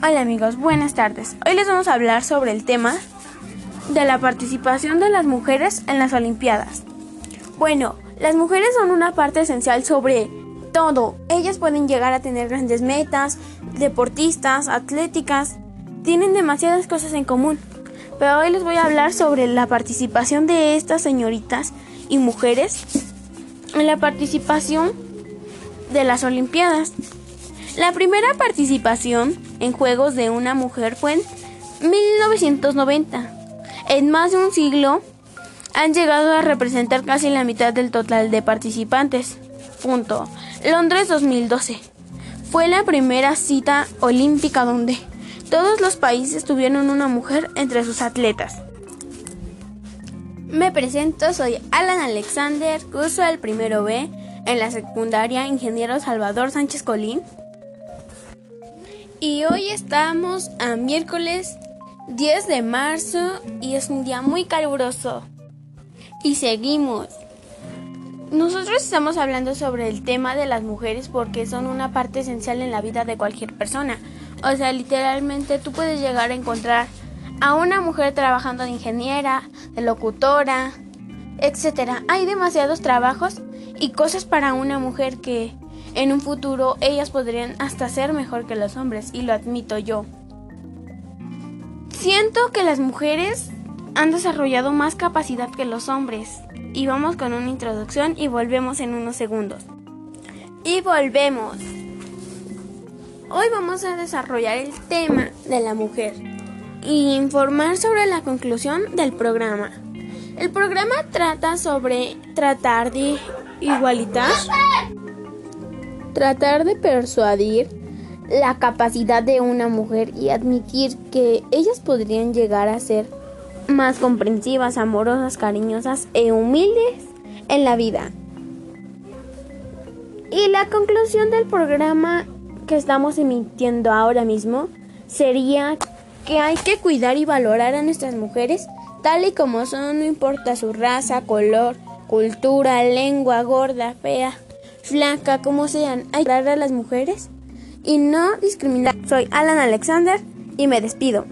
Hola amigos, buenas tardes. Hoy les vamos a hablar sobre el tema de la participación de las mujeres en las Olimpiadas. Bueno, las mujeres son una parte esencial sobre todo. Ellas pueden llegar a tener grandes metas, deportistas, atléticas, tienen demasiadas cosas en común. Pero hoy les voy a hablar sobre la participación de estas señoritas y mujeres en la participación de las Olimpiadas. La primera participación en Juegos de una mujer fue en 1990. En más de un siglo han llegado a representar casi la mitad del total de participantes. Punto. Londres 2012. Fue la primera cita olímpica donde todos los países tuvieron una mujer entre sus atletas. Me presento, soy Alan Alexander, curso el primero B en la secundaria Ingeniero Salvador Sánchez Colín. Y hoy estamos a miércoles 10 de marzo y es un día muy caluroso. Y seguimos. Nosotros estamos hablando sobre el tema de las mujeres porque son una parte esencial en la vida de cualquier persona. O sea, literalmente tú puedes llegar a encontrar a una mujer trabajando de ingeniera, de locutora, etc. Hay demasiados trabajos y cosas para una mujer que en un futuro ellas podrían hasta ser mejor que los hombres, y lo admito yo. Siento que las mujeres han desarrollado más capacidad que los hombres. Y vamos con una introducción y volvemos en unos segundos. Y volvemos. Hoy vamos a desarrollar el tema de la mujer y informar sobre la conclusión del programa. El programa trata sobre tratar de igualitar Tratar de persuadir la capacidad de una mujer y admitir que ellas podrían llegar a ser más comprensivas, amorosas, cariñosas e humildes en la vida. Y la conclusión del programa que estamos emitiendo ahora mismo sería que hay que cuidar y valorar a nuestras mujeres tal y como son, no importa su raza, color, cultura, lengua, gorda, fea, flaca, como sean, hay que a las mujeres y no discriminar. Soy Alan Alexander y me despido.